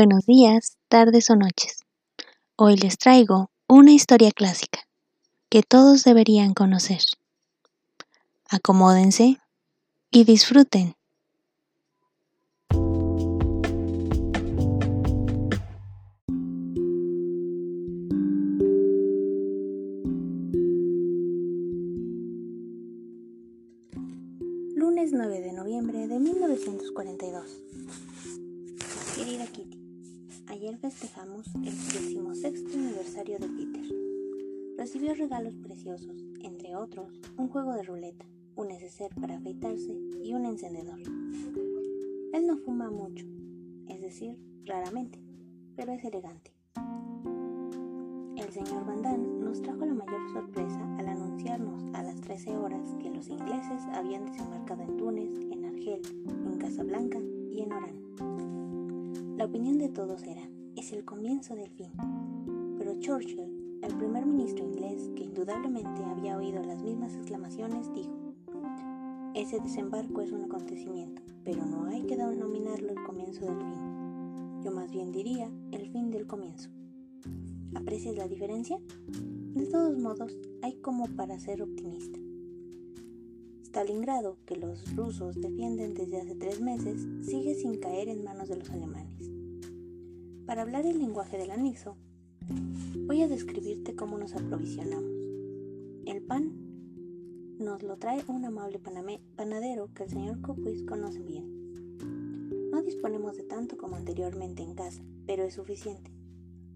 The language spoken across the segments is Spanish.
Buenos días, tardes o noches. Hoy les traigo una historia clásica que todos deberían conocer. Acomódense y disfruten. Lunes 9 de noviembre de 1942. Querida Kitty, ayer festejamos el 16 aniversario de Peter. Recibió regalos preciosos, entre otros, un juego de ruleta, un neceser para afeitarse y un encendedor. Él no fuma mucho, es decir, raramente, pero es elegante. El señor Van nos trajo la mayor sorpresa al anunciarnos a las 13 horas que los ingleses habían desembarcado en Túnez, en Argel, en Casablanca y en Orán. La opinión de todos era, es el comienzo del fin. Pero Churchill, el primer ministro inglés, que indudablemente había oído las mismas exclamaciones, dijo, ese desembarco es un acontecimiento, pero no hay que denominarlo el comienzo del fin. Yo más bien diría el fin del comienzo. ¿Aprecias la diferencia? De todos modos, hay como para ser optimista. Stalingrado, que los rusos defienden desde hace tres meses, sigue sin caer en manos de los alemanes. Para hablar el lenguaje del anexo, voy a describirte cómo nos aprovisionamos. El pan nos lo trae un amable panadero que el señor Copwis conoce bien. No disponemos de tanto como anteriormente en casa, pero es suficiente.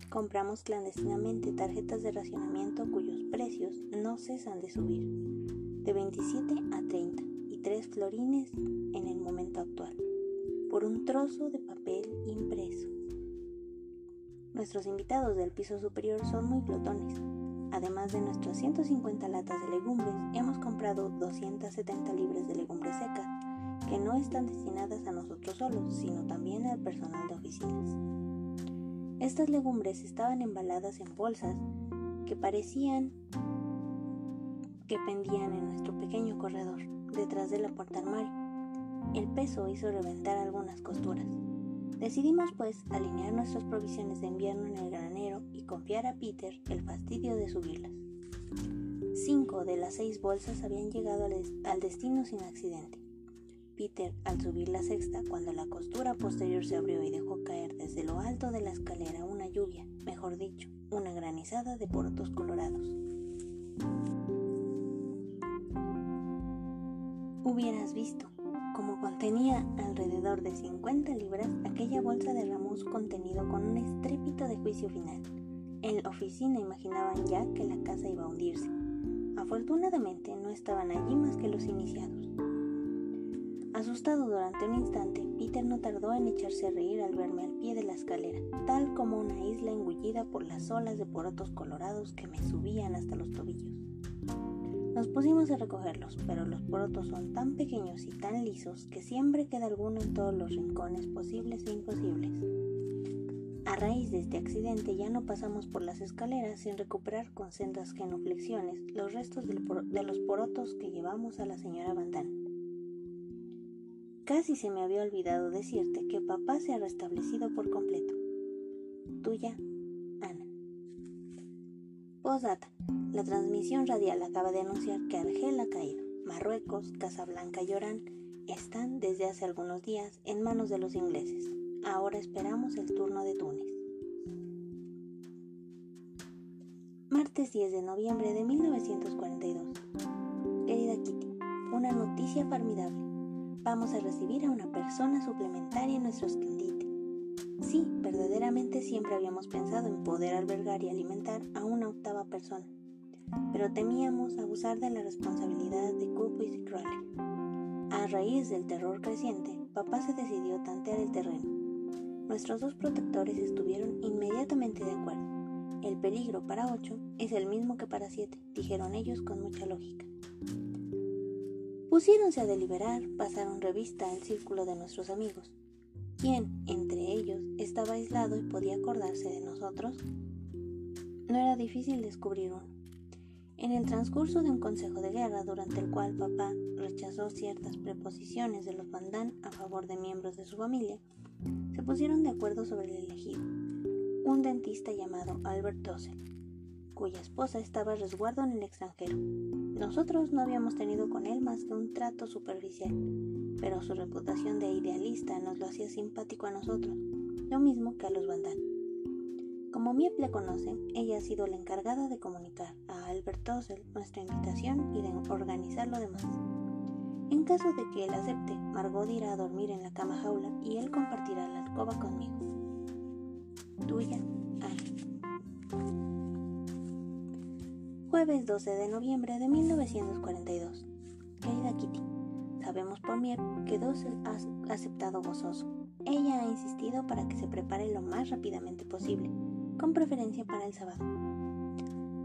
Compramos clandestinamente tarjetas de racionamiento cuyos precios no cesan de subir, de 27 a 30 y 3 florines en el momento actual, por un trozo de papel impreso. Nuestros invitados del piso superior son muy glotones Además de nuestras 150 latas de legumbres, hemos comprado 270 libras de legumbres secas, que no están destinadas a nosotros solos, sino también al personal de oficinas. Estas legumbres estaban embaladas en bolsas que parecían que pendían en nuestro pequeño corredor, detrás de la puerta armario. El peso hizo reventar algunas costuras. Decidimos pues alinear nuestras provisiones de invierno en el granero y confiar a Peter el fastidio de subirlas. Cinco de las seis bolsas habían llegado al, destino sin accidente. Peter, al subir la sexta, cuando la costura posterior se abrió y dejó caer desde lo alto de la escalera una lluvia, mejor dicho, una granizada de porotos colorados. Hubieras visto, como contenía alrededor de 50 libras, aquella bolsa derramó su contenido con un estrépito de juicio final. En la oficina imaginaban ya que la casa iba a hundirse. Afortunadamente no estaban allí más que los iniciados. Asustado durante un instante, Peter no tardó en echarse a reír al verme al pie de la escalera, tal como una isla engullida por las olas de porotos colorados que me subían hasta los tobillos. Nos pusimos a recogerlos, pero los porotos son tan pequeños y tan lisos que siempre queda alguno en todos los rincones posibles e imposibles. A raíz de este accidente ya no pasamos por las escaleras sin recuperar con sendas genuflexiones los restos de los porotos que llevamos a la señora Bandán. Casi se me había olvidado decirte que papá se ha restablecido por completo. Tuya, Ana. Postdata. La transmisión radial acaba de anunciar que Argel ha caído. Marruecos, Casablanca y Orán están desde hace algunos días en manos de los ingleses. Ahora esperamos el turno de Túnez. Martes 10 de noviembre de 1942. Querida Kitty, una noticia formidable. Vamos a recibir a una persona suplementaria en nuestro escondite. Sí, verdaderamente siempre habíamos pensado en poder albergar y alimentar a una octava persona pero temíamos abusar de la responsabilidad de Cooper y Crowley. A raíz del terror creciente, papá se decidió tantear el terreno. Nuestros dos protectores estuvieron inmediatamente de acuerdo. El peligro para ocho es el mismo que para siete, dijeron ellos con mucha lógica. Pusiéronse a deliberar, pasaron revista al círculo de nuestros amigos. ¿Quién, entre ellos, estaba aislado y podía acordarse de nosotros? No era difícil descubrir uno. En el transcurso de un consejo de guerra durante el cual papá rechazó ciertas preposiciones de los Bandán a favor de miembros de su familia, se pusieron de acuerdo sobre el elegido, un dentista llamado Albert Dossel, cuya esposa estaba a resguardo en el extranjero. Nosotros no habíamos tenido con él más que un trato superficial, pero su reputación de idealista nos lo hacía simpático a nosotros, lo mismo que a los Van Como Miep le conoce, ella ha sido la encargada de comunicar a Albert Dossel nuestra invitación y de organizar lo demás. En caso de que él acepte, Margot irá a dormir en la cama jaula y él compartirá la alcoba conmigo. Tuya, Ana. Jueves 12 de noviembre de 1942. Querida Kitty, sabemos por Miep que Dossel ha aceptado gozoso. Ella ha insistido para que se prepare lo más rápidamente posible, con preferencia para el sábado.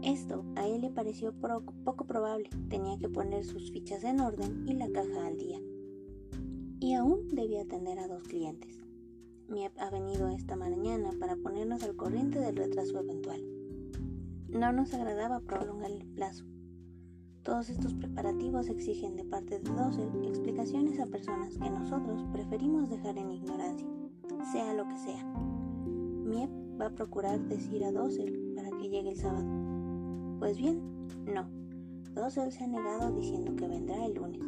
Esto a él le pareció poco probable, tenía que poner sus fichas en orden y la caja al día. Y aún debía atender a dos clientes. Miep ha venido esta mañana para ponernos al corriente del retraso eventual. No nos agradaba prolongar el plazo. Todos estos preparativos exigen de parte de Dossel explicaciones a personas que nosotros preferimos dejar en ignorancia, sea lo que sea. Miep va a procurar decir a Dossel para que llegue el sábado. Pues bien, no. Dossel se ha negado diciendo que vendrá el lunes.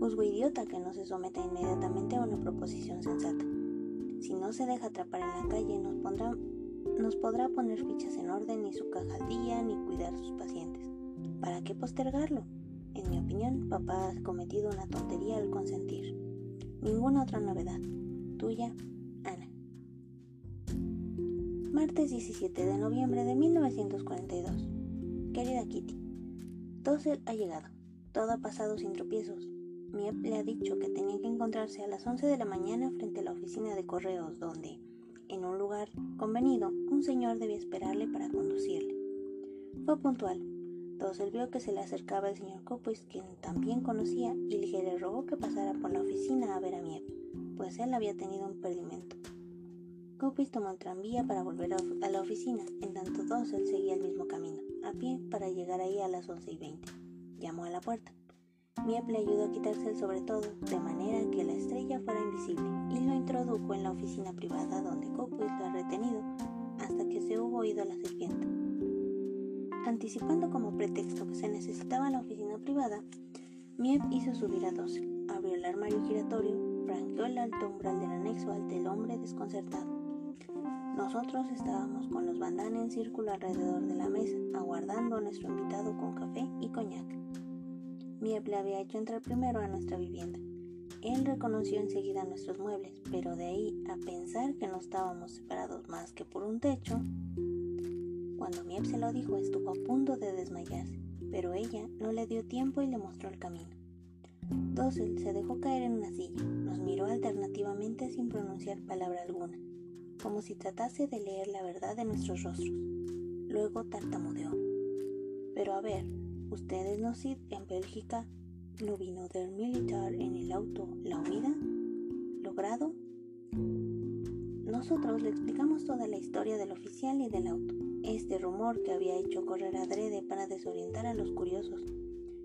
Juzgo idiota que no se someta inmediatamente a una proposición sensata. Si no se deja atrapar en la calle, nos, pondrá, nos podrá poner fichas en orden, ni su caja al día, ni cuidar a sus pacientes. ¿Para qué postergarlo? En mi opinión, papá ha cometido una tontería al consentir. Ninguna otra novedad. Tuya, Ana. Martes 17 de noviembre de 1942. Querida Kitty, Dossel ha llegado. Todo ha pasado sin tropiezos. Miep le ha dicho que tenía que encontrarse a las 11 de la mañana frente a la oficina de correos, donde, en un lugar convenido, un señor debía esperarle para conducirle. Fue puntual. Dossel vio que se le acercaba el señor Copus, quien también conocía, y le rogó que pasara por la oficina a ver a Miep, pues él había tenido un perdimento. Copis tomó el tranvía para volver a la oficina, en tanto Dossel seguía el mismo camino a pie para llegar ahí a las 11 y 20. Llamó a la puerta. Miep le ayudó a quitarse el sobre todo, de manera que la estrella fuera invisible, y lo introdujo en la oficina privada donde Copwith lo ha retenido hasta que se hubo oído la serpiente. Anticipando como pretexto que se necesitaba la oficina privada, Miep hizo subir a dos, abrió el armario giratorio, franqueó el alto umbral del anexo ante el hombre desconcertado nosotros estábamos con los bandanes en círculo alrededor de la mesa, aguardando a nuestro invitado con café y coñac. Miep le había hecho entrar primero a nuestra vivienda. Él reconoció enseguida nuestros muebles, pero de ahí a pensar que no estábamos separados más que por un techo. Cuando Miep se lo dijo, estuvo a punto de desmayarse, pero ella no le dio tiempo y le mostró el camino. Dossel se dejó caer en una silla, nos miró alternativamente sin pronunciar palabra alguna como si tratase de leer la verdad de nuestros rostros. Luego tartamudeó. Pero a ver, ¿ustedes no sit en Bélgica? ¿No vino del militar en el auto la huida? ¿Logrado? Nosotros le explicamos toda la historia del oficial y del auto, este rumor que había hecho correr adrede para desorientar a los curiosos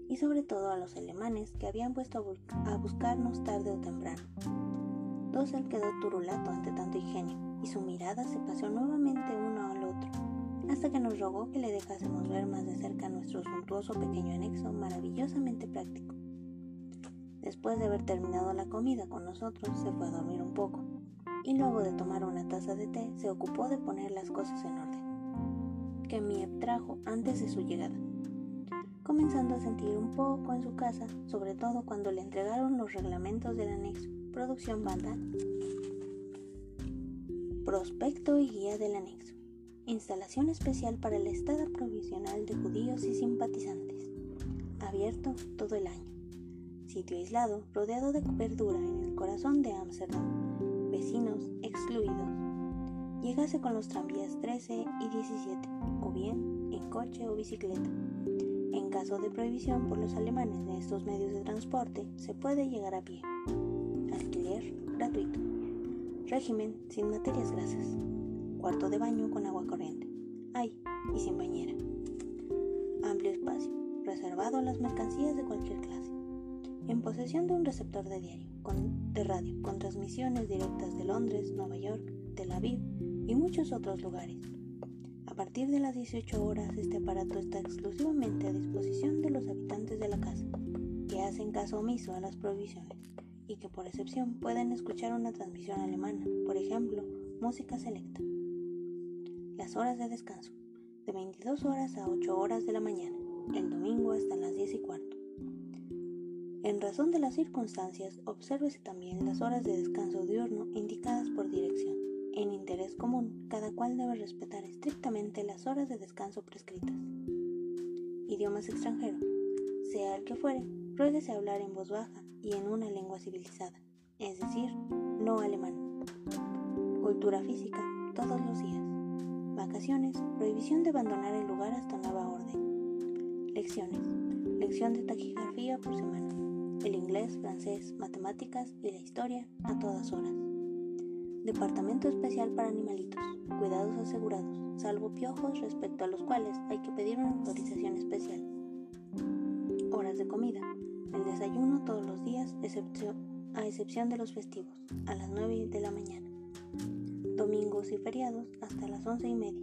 y sobre todo a los alemanes que habían puesto a, buscarnos tarde o temprano. Dossel quedó turulato ante tanto ingenio y su mirada se pasó nuevamente otro, hasta que nos rogó que le dejásemos ver más de cerca nuestro suntuoso pequeño anexo maravillosamente práctico. Después de haber terminado la comida con nosotros, se fue a dormir un poco, y luego de tomar una taza de té, se ocupó de poner las cosas en orden, que Miep trajo antes de su llegada, comenzando a sentir un poco en su casa, sobre todo cuando le entregaron los reglamentos del anexo, producción banda Prospecto y guía del anexo. Instalación especial para el Estado Provisional de Judíos y Simpatizantes. Abierto todo el año. Sitio aislado, rodeado de verdura en el corazón de Ámsterdam. Vecinos excluidos. Llegase con los tranvías 13 y 17, o bien en coche o bicicleta. En caso de prohibición por los alemanes de estos medios de transporte, se puede llegar a pie. Alquiler gratuito. Régimen sin materias grasas. Cuarto de baño con agua corriente. Ay, y sin bañera. Amplio espacio, reservado a las mercancías de cualquier clase. En posesión de un receptor de diario. con, de radio con transmisiones directas de Londres, Nueva York, Tel Aviv y muchos otros lugares. A partir de las 18 horas este aparato está exclusivamente a disposición de los habitantes de la casa, que hacen caso omiso a las prohibiciones y que por excepción pueden escuchar una transmisión alemana, por ejemplo, música selecta. Las horas de descanso, de 22 horas a 8 horas de la mañana, el domingo hasta las 10 y cuarto. En razón de las circunstancias, obsérvese también las horas de descanso diurno indicadas por dirección. En interés común, cada cual debe respetar estrictamente las horas de descanso prescritas. Idiomas extranjeros. Sea el que fuere, ruéguese hablar en voz baja y en una lengua civilizada, es decir, no alemán. Cultura física, todos los días. Vacaciones, prohibición de abandonar el lugar hasta nueva orden. Lecciones. Lección de taquigrafía por semana. El inglés, francés, matemáticas y la historia a todas horas. Departamento especial para animalitos. Cuidados asegurados, salvo piojos respecto a los cuales hay que pedir una autorización especial. Horas de comida. El desayuno todos los días, a excepción de los festivos, a las 9 de la mañana. Domingos y feriados hasta las 11 y media.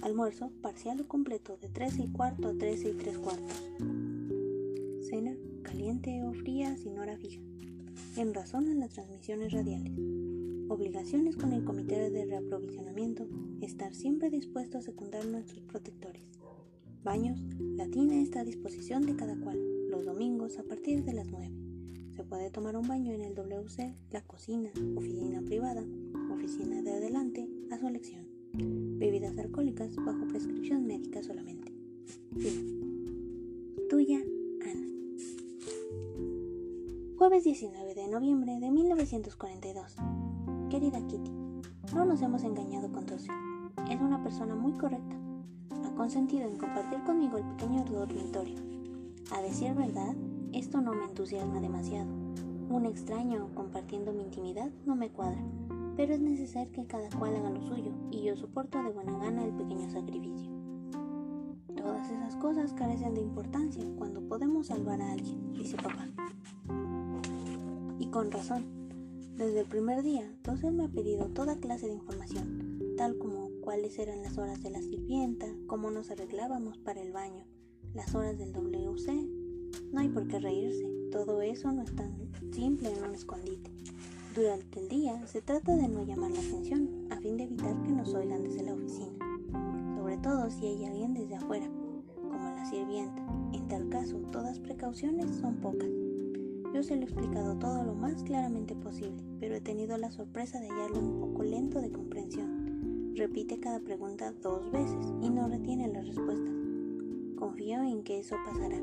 Almuerzo parcial o completo de 13 y cuarto a 13 y 3 cuartos. Cena caliente o fría sin hora fija. En razón a las transmisiones radiales. Obligaciones con el Comité de Reaprovisionamiento, estar siempre dispuesto a secundar nuestros protectores. Baños, la tina está a disposición de cada cual, los domingos a partir de las 9. Se puede tomar un baño en el WC, la cocina, oficina privada, oficina de adelante, a su elección. Bebidas alcohólicas bajo prescripción médica solamente. Fin. Tuya, Ana. Jueves 19 de noviembre de 1942. Querida Kitty, no nos hemos engañado con Tosi. Es una persona muy correcta. Ha consentido en compartir conmigo el pequeño dormitorio. A decir verdad, esto no me entusiasma demasiado. Un extraño compartiendo mi intimidad no me cuadra, pero es necesario que cada cual haga lo suyo y yo soporto de buena gana el pequeño sacrificio. Todas esas cosas carecen de importancia cuando podemos salvar a alguien, dice papá. Y con razón, desde el primer día, Tosel me ha pedido toda clase de información, tal como cuáles eran las horas de la sirvienta, cómo nos arreglábamos para el baño, las horas del WC. No hay por qué reírse, todo eso no es tan simple en un escondite. Durante el día se trata de no llamar la atención a fin de evitar que nos oigan desde la oficina, sobre todo si hay alguien desde afuera, como la sirvienta. En tal caso, todas precauciones son pocas. Yo se lo he explicado todo lo más claramente posible, pero he tenido la sorpresa de hallarlo un poco lento de comprensión. Repite cada pregunta dos veces y no retiene las respuestas. Confío en que eso pasará.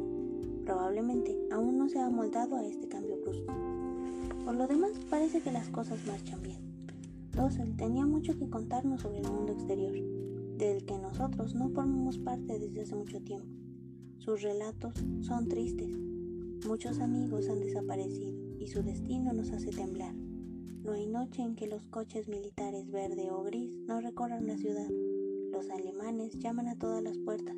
Probablemente aún no se ha amoldado a este cambio brusco. Por lo demás, parece que las cosas marchan bien. Dossel tenía mucho que contarnos sobre el mundo exterior, del que nosotros no formamos parte desde hace mucho tiempo. Sus relatos son tristes, Muchos amigos han desaparecido y su destino nos hace temblar. No hay noche en que los coches militares verde o gris no recorran la ciudad. Los alemanes llaman a todas las puertas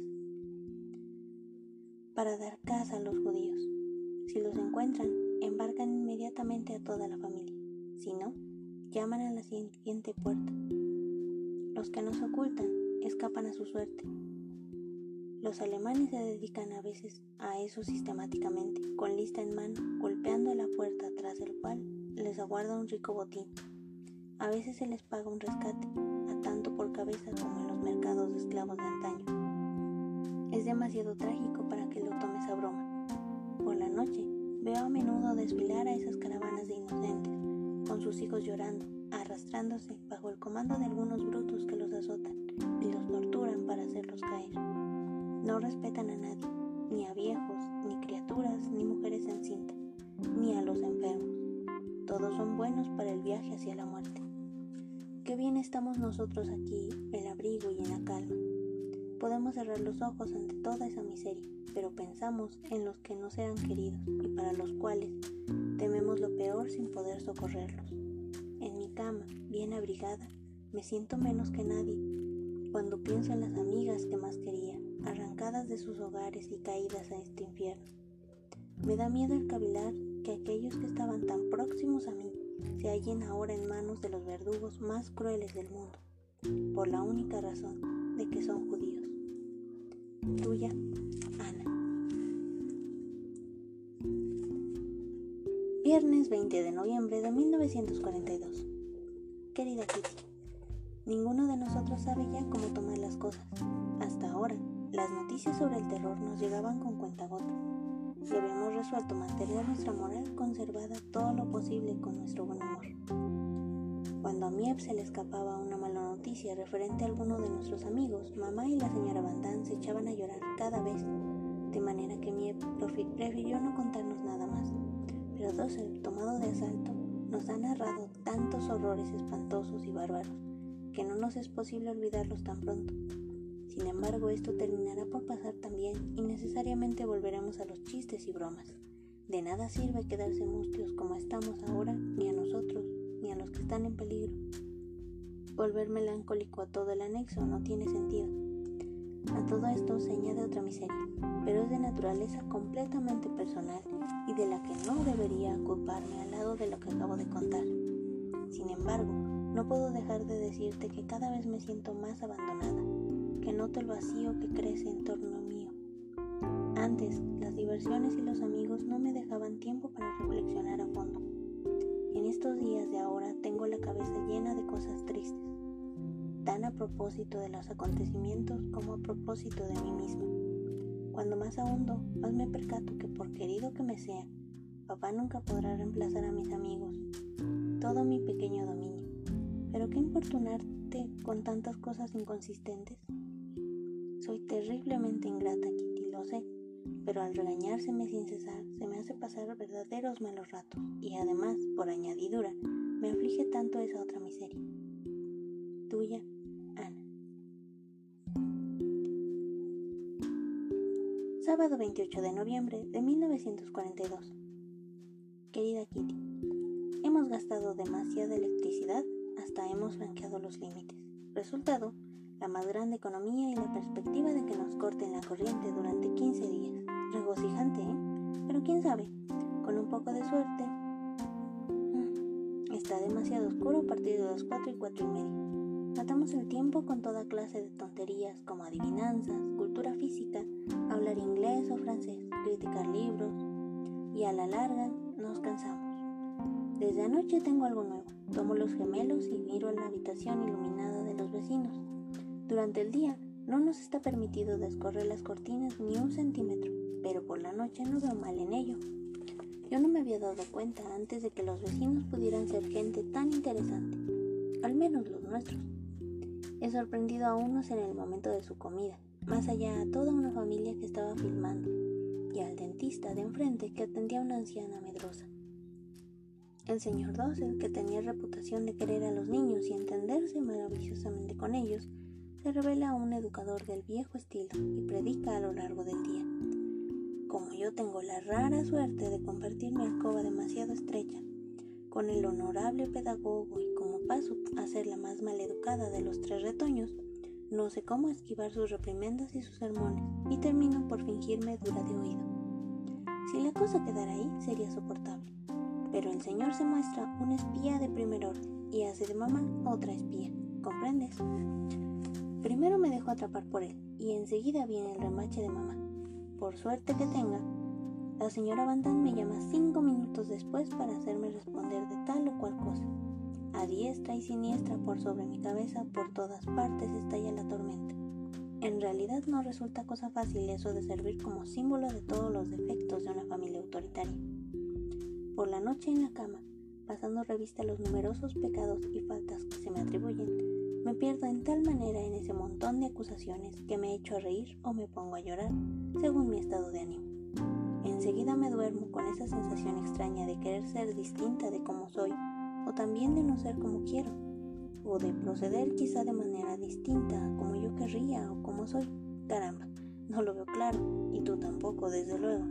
para dar caza a los judíos. Si los encuentran, embarcan inmediatamente a toda la familia. Si no, llaman a la siguiente puerta. Los que nos ocultan escapan a su suerte. Los alemanes se dedican a veces a eso sistemáticamente, con lista en mano, golpeando la puerta tras el cual les aguarda un rico botín. A veces se les paga un rescate, a tanto por cabeza como en los mercados de esclavos de antaño. Es demasiado trágico para que lo tomes a broma. Por la noche veo a menudo desfilar a esas caravanas de inocentes, con sus hijos llorando, arrastrándose bajo el comando de algunos brutos que los azotan y los torturan para hacerlos caer. No respetan a nadie, ni a viejos, ni criaturas, ni mujeres en cinta, ni a los enfermos. Todos son buenos para el viaje hacia la muerte. Qué bien estamos nosotros aquí, el abrigo y en la calma. Podemos cerrar los ojos ante toda esa miseria, pero pensamos en los que no sean queridos y para los cuales tememos lo peor sin poder socorrerlos. En mi cama, bien abrigada, me siento menos que nadie cuando pienso en las amigas que más quería arrancadas de sus hogares y caídas a este infierno. Me da miedo el cavilar que aquellos que estaban tan próximos a mí se hallen ahora en manos de los verdugos más crueles del mundo, por la única razón de que son judíos. Tuya, Ana. Viernes 20 de noviembre de 1942. Querida Kitty, ninguno de nosotros sabe ya cómo tomar las cosas. Hasta ahora, las noticias sobre el terror nos llegaban con cuentagotas y habíamos resuelto mantener nuestra moral conservada todo lo posible con nuestro buen humor. Cuando a Miep se le escapaba una noticia referente a alguno de nuestros amigos, mamá y la señora Van se echaban a llorar cada vez, de manera que Miep prefirió no contarnos nada más. Pero Dossel, tomado de asalto, nos ha narrado tantos horrores espantosos y bárbaros que no nos es posible olvidarlos tan pronto. Sin embargo, esto terminará por pasar también y necesariamente volveremos a los chistes y bromas. De nada sirve quedarse mustios como estamos ahora, ni a nosotros, ni a los que están en peligro. Volver melancólico a todo el anexo no tiene sentido. A todo esto se añade otra miseria, pero es de naturaleza completamente personal y de la que no debería culparme al lado de lo que acabo de contar. Sin embargo, no puedo dejar de decirte que cada vez me siento más abandonada, que noto el vacío que crece en torno mío. Antes, las diversiones y los amigos no me dejaban tiempo para reflexionar a fondo. En estos días de ahora tengo la cabeza llena de cosas tristes, tan a propósito de los acontecimientos como a propósito de mí misma. Cuando más ahundo, más me percato que por querido que me sea, papá nunca podrá reemplazar a mis amigos, todo mi pequeño dominio. Pero qué importunarte con tantas cosas inconsistentes. Soy terriblemente ingrata, Kitty, lo sé, pero al regañárseme sin cesar se me hace pasar verdaderos malos ratos y además, por añadidura, me aflige tanto esa otra miseria. Tuya, Ana. Sábado 28 de noviembre de 1942. Querida Kitty, hemos gastado demasiada electricidad hasta hemos franqueado los límites. Resultado, la más grande economía y la perspectiva de que nos corten la corriente durante 15 días. Regocijante, ¿eh? Pero quién sabe, con un poco de suerte. Mm, está demasiado oscuro a partir de las 4 y 4 y media. Matamos el tiempo con toda clase de tonterías como adivinanzas, cultura física, hablar inglés o francés, criticar libros y a la larga nos cansamos. Desde anoche tengo algo nuevo. Tomo los gemelos y miro en la habitación iluminada de los vecinos. Durante el día no nos está permitido descorrer las cortinas ni un centímetro, pero por la noche no veo mal en ello. Yo no me había dado cuenta antes de que los vecinos pudieran ser gente tan interesante, al menos los nuestros. He sorprendido a unos en el momento de su comida, más allá a toda una familia que estaba filmando, y al dentista de enfrente que atendía a una anciana medrosa. El señor Dossel, que tenía reputación de querer a los niños y entenderse maravillosamente con ellos, se revela un educador del viejo estilo y predica a lo largo del día. Como yo tengo la rara suerte de compartir mi alcoba demasiado estrecha con el honorable pedagogo y como paso a ser la más maleducada de los tres retoños, no sé cómo esquivar sus reprimendas y sus sermones y termino por fingirme dura de oído. Si la cosa quedara ahí, sería soportable. Pero el señor se muestra un espía de primer orden y hace de mamá otra espía, ¿comprendes? Primero me dejo atrapar por él y enseguida viene el remache de mamá. Por suerte que tenga, la señora Van me llama cinco minutos después para hacerme responder de tal o cual cosa. A diestra y siniestra por sobre mi cabeza, por todas partes estalla la tormenta. En realidad no resulta cosa fácil eso de servir como símbolo de todos los defectos de una familia autoritaria. Por la noche en la cama, pasando revista a los numerosos pecados y faltas que se me atribuyen, me pierdo en tal manera en ese montón de acusaciones que me echo a reír o me pongo a llorar, según mi estado de ánimo. Enseguida me duermo con esa sensación extraña de querer ser distinta de como soy, o también de no ser como quiero, o de proceder quizá de manera distinta como yo querría o como soy. Caramba, no lo veo claro, y tú tampoco, desde luego.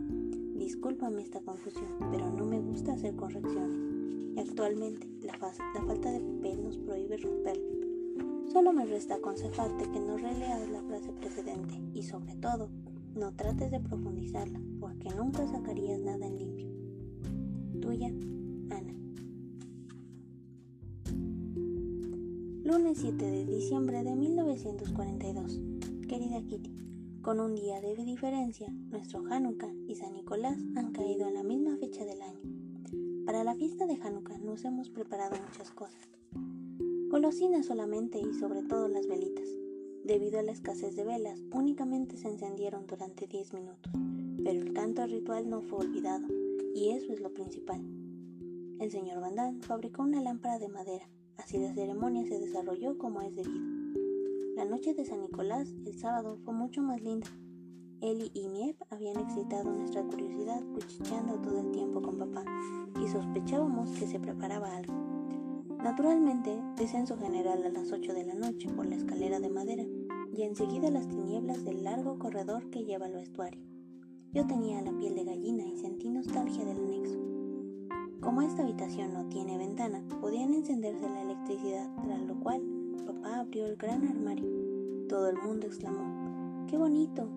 Discúlpame esta confusión, pero no me gusta hacer correcciones. Y actualmente la, falta de papel nos prohíbe romperlo. Solo me resta aconsejarte que no releas la frase precedente y sobre todo no trates de profundizarla, porque nunca sacarías nada en limpio. Tuya, Ana. Lunes 7 de diciembre de 1942. Querida Kitty, con un día de diferencia, nuestro Hanukkah y San Nicolás han caído en la misma fecha del año. Para la fiesta de Hanukkah nos hemos preparado muchas cosas. Golosinas solamente y sobre todo las velitas. Debido a la escasez de velas, únicamente se encendieron durante 10 minutos, pero el canto ritual no fue olvidado, y eso es lo principal. El señor Van fabricó una lámpara de madera, así la ceremonia se desarrolló como es debido. La noche de San Nicolás, el sábado, fue mucho más linda. Eli y Miep habían excitado nuestra curiosidad cuchicheando todo el tiempo con papá y sospechábamos que se preparaba algo. Naturalmente, descenso general a las 8 de la noche por la escalera de madera y enseguida las tinieblas del largo corredor que lleva al vestuario. Yo tenía la piel de gallina y sentí nostalgia del anexo. Como esta habitación no tiene ventana, podían encenderse la electricidad, tras lo cual papá abrió el gran armario. Todo el mundo exclamó, ¡qué bonito!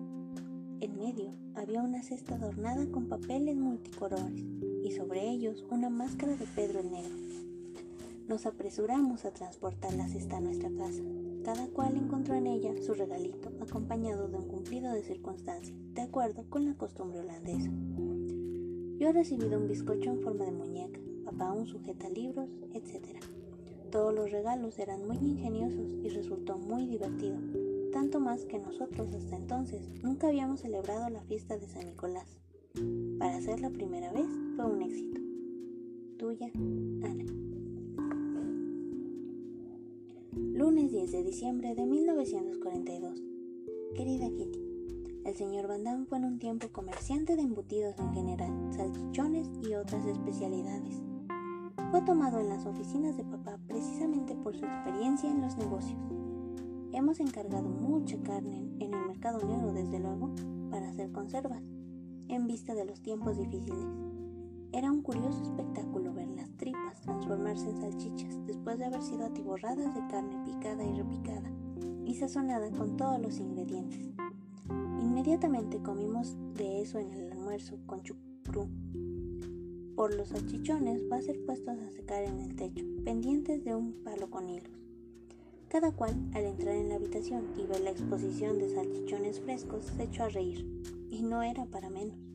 En medio había una cesta adornada con papeles multicolores y sobre ellos una máscara de Pedro el Negro. Nos apresuramos a transportar la cesta a nuestra casa. Cada cual encontró en ella su regalito, acompañado de un cumplido de circunstancia, de acuerdo con la costumbre holandesa. Yo he recibido un bizcocho en forma de muñeca, papá un sujeta libros, etc. Todos los regalos eran muy ingeniosos y resultó muy divertido, tanto más que nosotros hasta entonces nunca habíamos celebrado la fiesta de San Nicolás. Para ser la primera vez fue un éxito. Tuya, Ana. Lunes 10 de diciembre de 1942. Querida Kitty, el señor Van Damme fue en un tiempo comerciante de embutidos en general, salchichones y otras especialidades. Fue tomado en las oficinas de papá precisamente por su experiencia en los negocios. Hemos encargado mucha carne en el mercado negro, desde luego, para hacer conservas, en vista de los tiempos difíciles. Era un curioso espectáculo ver las tripas transformarse en salchichas después de haber sido atiborradas de carne picada y repicada y sazonada con todos los ingredientes. Inmediatamente comimos de eso en el almuerzo con chucrú. Por los salchichones va a ser puestos a secar en el techo, pendientes de un palo con hilos. Cada cual, al entrar en la habitación y ver la exposición de salchichones frescos, se echó a reír, y no era para menos.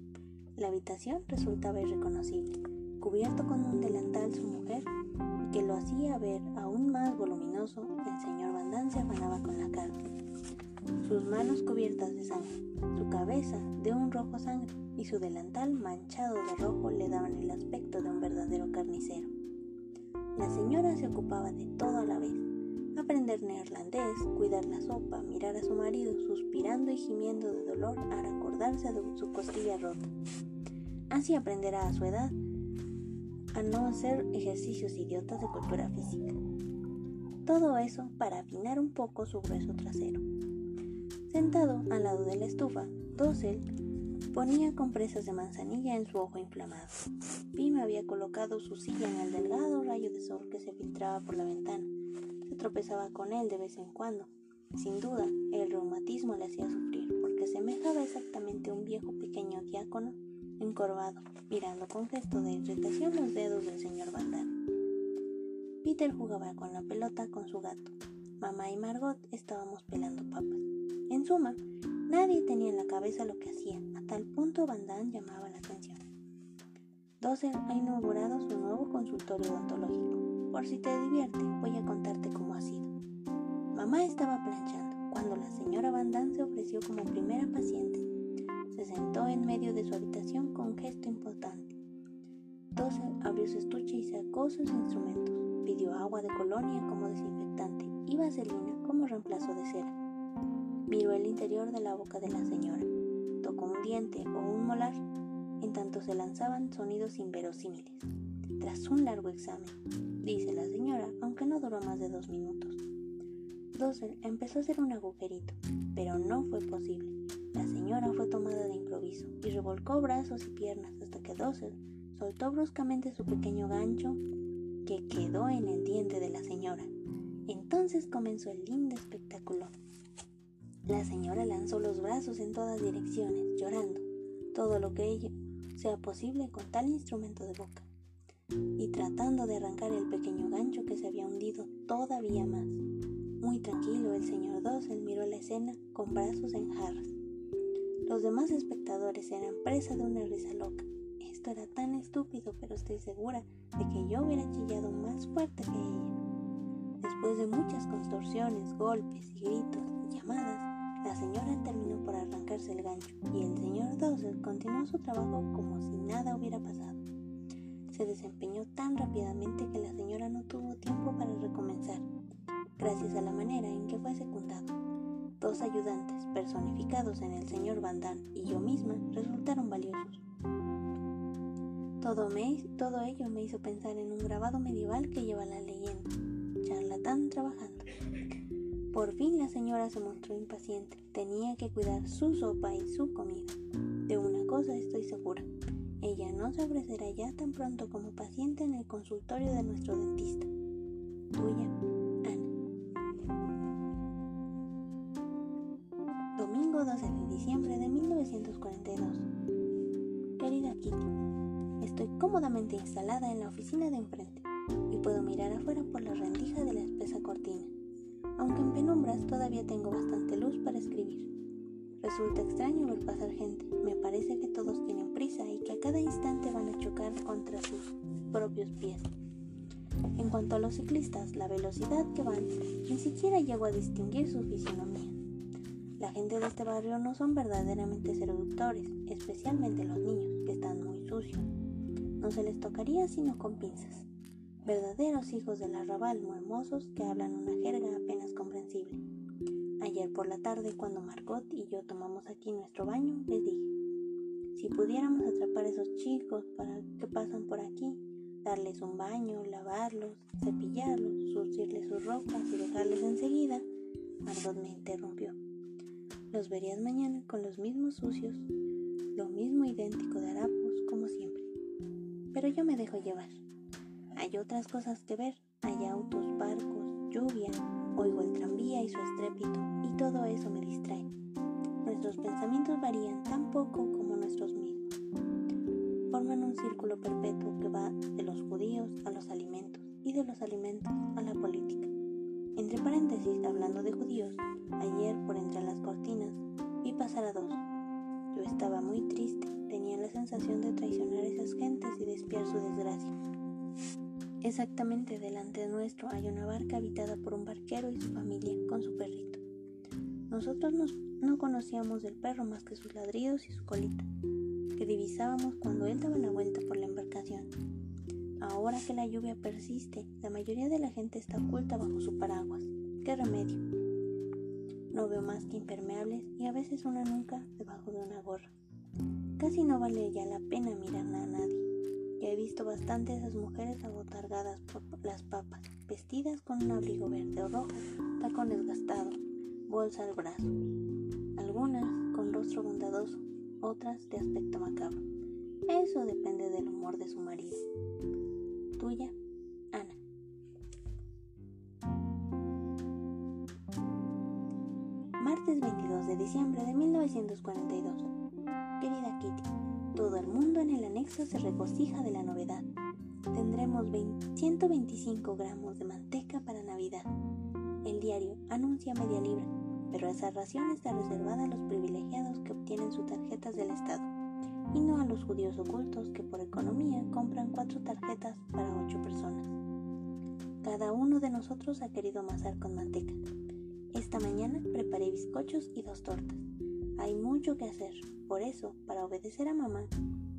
La habitación resultaba irreconocible, cubierto con un delantal su mujer, que lo hacía ver aún más voluminoso, el señor Van se afanaba con la carne. Sus manos cubiertas de sangre, su cabeza de un rojo sangre y su delantal manchado de rojo le daban el aspecto de un verdadero carnicero. La señora se ocupaba de todo a la vez, aprender neerlandés, cuidar la sopa, mirar a su marido suspirando y gimiendo de dolor al acordarse de su costilla rota. Así aprenderá a su edad a no hacer ejercicios idiotas de cultura física. Todo eso para afinar un poco su grueso trasero. Sentado al lado de la estufa, Dossel ponía compresas de manzanilla en su ojo inflamado. Pim había colocado su silla en el delgado rayo de sol que se filtraba por la ventana. Se tropezaba con él de vez en cuando. Sin duda, el reumatismo le hacía sufrir porque semejaba exactamente un viejo pequeño diácono encorvado, mirando con gesto de irritación los dedos del señor Van Peter jugaba con la pelota con su gato. Mamá y Margot estábamos pelando papas. En suma, nadie tenía en la cabeza lo que hacía, a tal punto Van llamaba la atención. Dozer ha inaugurado su nuevo consultorio odontológico. Por si te divierte, voy a contarte cómo ha sido. Mamá estaba planchando cuando la señora Van se ofreció como primera paciente se sentó en medio de su habitación con gesto importante. Dozer abrió su estuche y sacó sus instrumentos. Pidió agua de colonia como desinfectante y vaselina como reemplazo de cera. Miró el interior de la boca de la señora. Tocó un diente o un molar, en tanto se lanzaban sonidos inverosímiles. Tras un largo examen, dice la señora, aunque no duró más de dos minutos. Dozer empezó a hacer un agujerito, pero no fue posible. Señora fue tomada de improviso y revolcó brazos y piernas hasta que Dossel soltó bruscamente su pequeño gancho que quedó en el diente de la señora. Entonces comenzó el lindo espectáculo. La señora lanzó los brazos en todas direcciones, llorando, todo lo que ello sea posible con tal instrumento de boca. y tratando de arrancar el pequeño gancho que se había hundido todavía más. Muy tranquilo, el señor Dossel miró la escena con brazos en jarras. Los demás espectadores eran presa de una risa loca. Esto era tan estúpido, pero estoy segura de que yo hubiera chillado más fuerte que ella. Después de muchas contorsiones, golpes gritos y llamadas, la señora terminó por arrancarse el gancho y el señor Dawson continuó su trabajo como si nada hubiera pasado. Se desempeñó tan rápidamente que la señora no tuvo tiempo para recomenzar, gracias a la manera en que fue secundado. Dos ayudantes personificados en el señor Van Damme y yo misma resultaron valiosos. Todo, ello me hizo pensar en un grabado medieval que lleva la leyenda, charlatán trabajando. Por fin la señora se mostró impaciente. Tenía que cuidar su sopa y su comida. De una cosa estoy segura. Ella no se ofrecerá ya tan pronto como paciente en el consultorio de nuestro dentista. Tuya, diciembre de 1942. Querida Kitty, estoy cómodamente instalada en la oficina de enfrente y puedo mirar afuera por la rendija de la espesa cortina aunque en penumbras todavía tengo bastante luz para escribir. Resulta extraño ver pasar gente, me parece que todos tienen prisa y que a cada instante van a chocar contra sus propios pies. En cuanto a los ciclistas, la velocidad que van, ni siquiera llego a distinguir su fisionomía. La gente de este barrio no son verdaderamente seductores, especialmente los niños, que están muy sucios. No se les tocaría sino con pinzas verdaderos hijos del arrabal hermosos que hablan una jerga apenas comprensible. Ayer por la tarde, cuando Margot y yo tomamos aquí nuestro baño, les dije, si pudiéramos atrapar a esos chicos para que pasan por aquí, darles un baño, lavarlos, cepillarlos, surcirles sus ropas y dejarles enseguida, Margot me interrumpió. Los verías mañana con los mismos sucios, lo mismo idéntico de harapos como siempre. Pero yo me dejo llevar. Hay otras cosas que ver. Hay autos, barcos, lluvia, oigo el tranvía y su estrépito, y todo eso me distrae. Nuestros pensamientos varían tan poco como nuestros mismos. Forman un círculo perpetuo que va de los judíos a los alimentos y de los alimentos a la política. Entre paréntesis, hablando de judíos, ayer por entre las cortinas vi pasar a dos. Yo estaba muy triste, tenía la sensación de traicionar a esas gentes y de espiar su desgracia. Exactamente delante de nuestro hay una barca habitada por un barquero y su familia con su perrito. Nosotros no conocíamos del perro más que sus ladridos y su colita, que divisábamos cuando él daba la vuelta por. Ahora que la lluvia persiste, la mayoría de la gente está oculta bajo su paraguas. ¿Qué remedio? No veo más que impermeables y a veces una nunca debajo de una gorra. Casi no vale ya la pena mirar a nadie. Ya he visto bastante esas mujeres abotargadas por las papas, vestidas con un abrigo verde o rojo, tacones gastados, bolsa al brazo. Algunas con rostro bondadoso, otras de aspecto macabro. Eso depende del humor de su marido. Tuya, Ana. Martes 22 de diciembre de 1942. Querida Kitty, todo el mundo en el anexo se regocija de la novedad. Tendremos 125 gramos de manteca para Navidad. El diario anuncia media libra, pero esa ración está reservada a los privilegiados que obtienen sus tarjetas del Estado y no a los judíos ocultos que por economía compran cuatro tarjetas para ocho personas. Cada uno de nosotros ha querido amasar con manteca. Esta mañana preparé bizcochos y dos tortas. Hay mucho que hacer, por eso, para obedecer a mamá,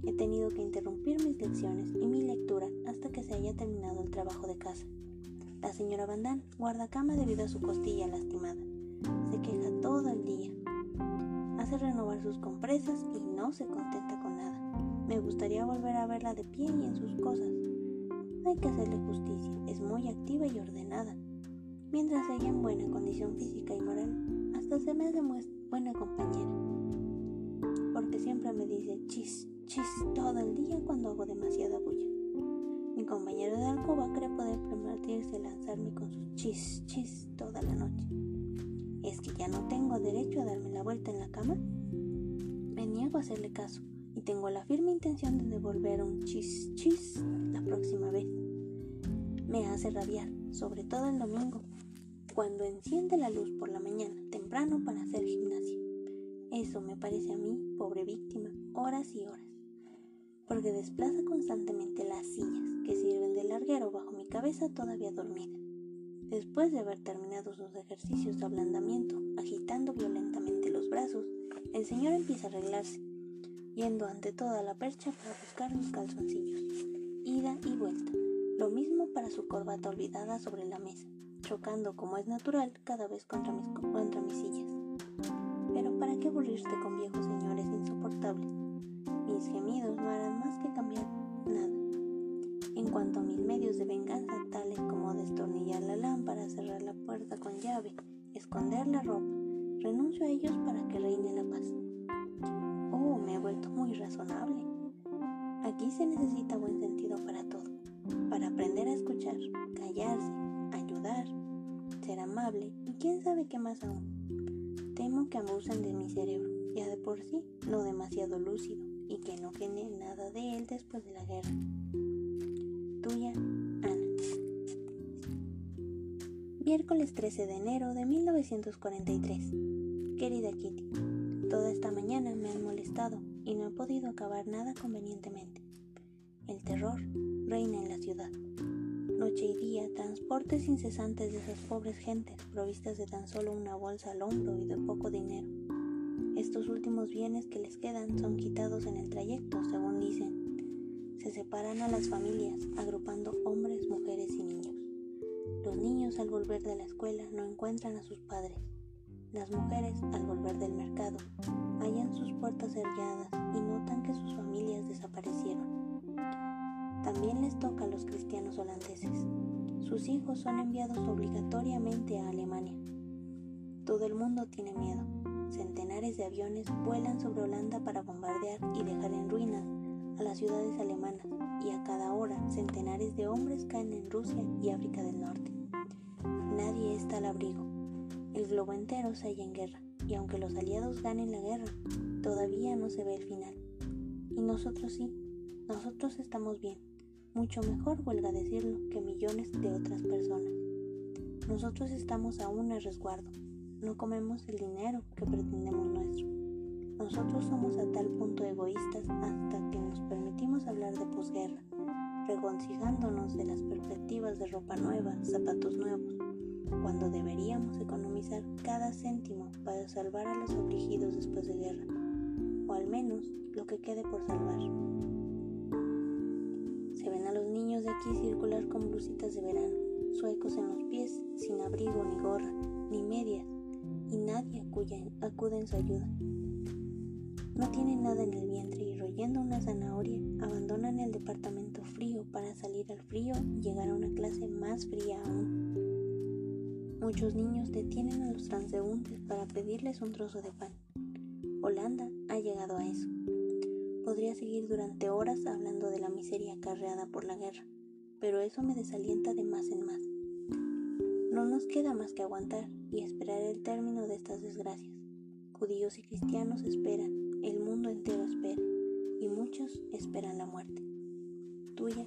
he tenido que interrumpir mis lecciones y mi lectura hasta que se haya terminado el trabajo de casa. La señora Van guarda cama debido a su costilla lastimada. Se queja todo el día. Hace renovar sus compresas y no se contenta. Me gustaría volver a verla de pie y en sus cosas. Hay que hacerle justicia, es muy activa y ordenada. Mientras ella en buena condición física y moral, hasta se me demuestra buena compañera, porque siempre me dice chis, chis todo el día cuando hago demasiada bulla. Mi compañero de alcoba cree poder permitirse lanzarme con sus chis, chis toda la noche. ¿Es que ya no tengo derecho a darme la vuelta en la cama? Me niego a hacerle caso, y tengo la firme intención de devolver un chis chis la próxima vez. Me hace rabiar, sobre todo el domingo, cuando enciende la luz por la mañana temprano para hacer gimnasia. Eso me parece a mí, pobre víctima, horas y horas, porque desplaza constantemente las sillas que sirven de larguero bajo mi cabeza todavía dormida. Después de haber terminado sus ejercicios de ablandamiento, agitando violentamente los brazos, el señor empieza a arreglarse, yendo ante toda la percha para buscar mis calzoncillos. Ida y vuelta. Lo mismo para su corbata olvidada sobre la mesa, chocando como es natural cada vez contra mis, contra mis sillas. Pero ¿para qué aburrirse con viejos señores insoportables? Mis gemidos no harán más que cambiar nada. En cuanto a mis medios de venganza, tales como destornillar la lámpara, cerrar la puerta con llave, esconder la ropa, renuncio a ellos para que reine la paz. Me he vuelto muy razonable. Aquí se necesita buen sentido para todo, para aprender a escuchar, callarse, ayudar, ser amable y quién sabe qué más aún. Temo que abusen de mi cerebro, ya de por sí no demasiado lúcido, y que no quede nada de él después de la guerra. Tuya, Ana. Miércoles 13 de enero de 1943. Querida Kitty, toda esta mañana me han molestado y no he podido acabar nada convenientemente. El terror reina en la ciudad. Noche y día, transportes incesantes de esas pobres gentes provistas de tan solo una bolsa al hombro y de poco dinero. Estos últimos bienes que les quedan son quitados en el trayecto, según dicen, se separan a las familias, agrupando hombres, mujeres y niños. Los niños al volver de la escuela no encuentran a sus padres. Las mujeres al volver del mercado hallan sus puertas cerradas y notan que sus familias desaparecieron. También les toca a los cristianos holandeses. Sus hijos son enviados obligatoriamente a Alemania. Todo el mundo tiene miedo. Centenares de aviones vuelan sobre Holanda para bombardear y dejar en ruinas a las ciudades alemanas y a cada hora centenares de hombres caen en Rusia y África del Norte. Nadie está al abrigo. El globo entero se halla en guerra y aunque los aliados ganen la guerra, todavía no se ve el final. Y nosotros sí, nosotros estamos bien, mucho mejor, huelga decirlo, que millones de otras personas. Nosotros estamos aún a resguardo, no comemos el dinero que pretendemos nuestro. Nosotros somos a tal punto egoístas hasta que nos permitimos hablar de posguerra, regocijándonos de las perspectivas de ropa nueva, zapatos nuevos, cuando deberíamos economizar cada céntimo para salvar a los afligidos después de guerra, o al menos lo que quede por salvar. Se ven a los niños de aquí circular con blusitas de verano, suecos en los pies, sin abrigo ni gorra, ni medias, y nadie acude en su ayuda. No tienen nada en el vientre y royendo una zanahoria abandonan el departamento frío para salir al frío y llegar a una clase más fría aún. Muchos niños detienen a los transeúntes para pedirles un trozo de pan. Holanda ha llegado a eso. Podría seguir durante horas hablando de la miseria acarreada por la guerra, pero eso me desalienta de más en más. No nos queda más que aguantar y esperar el término de estas desgracias. Judíos y cristianos esperan, el mundo entero espera y muchos esperan la muerte. Tuya,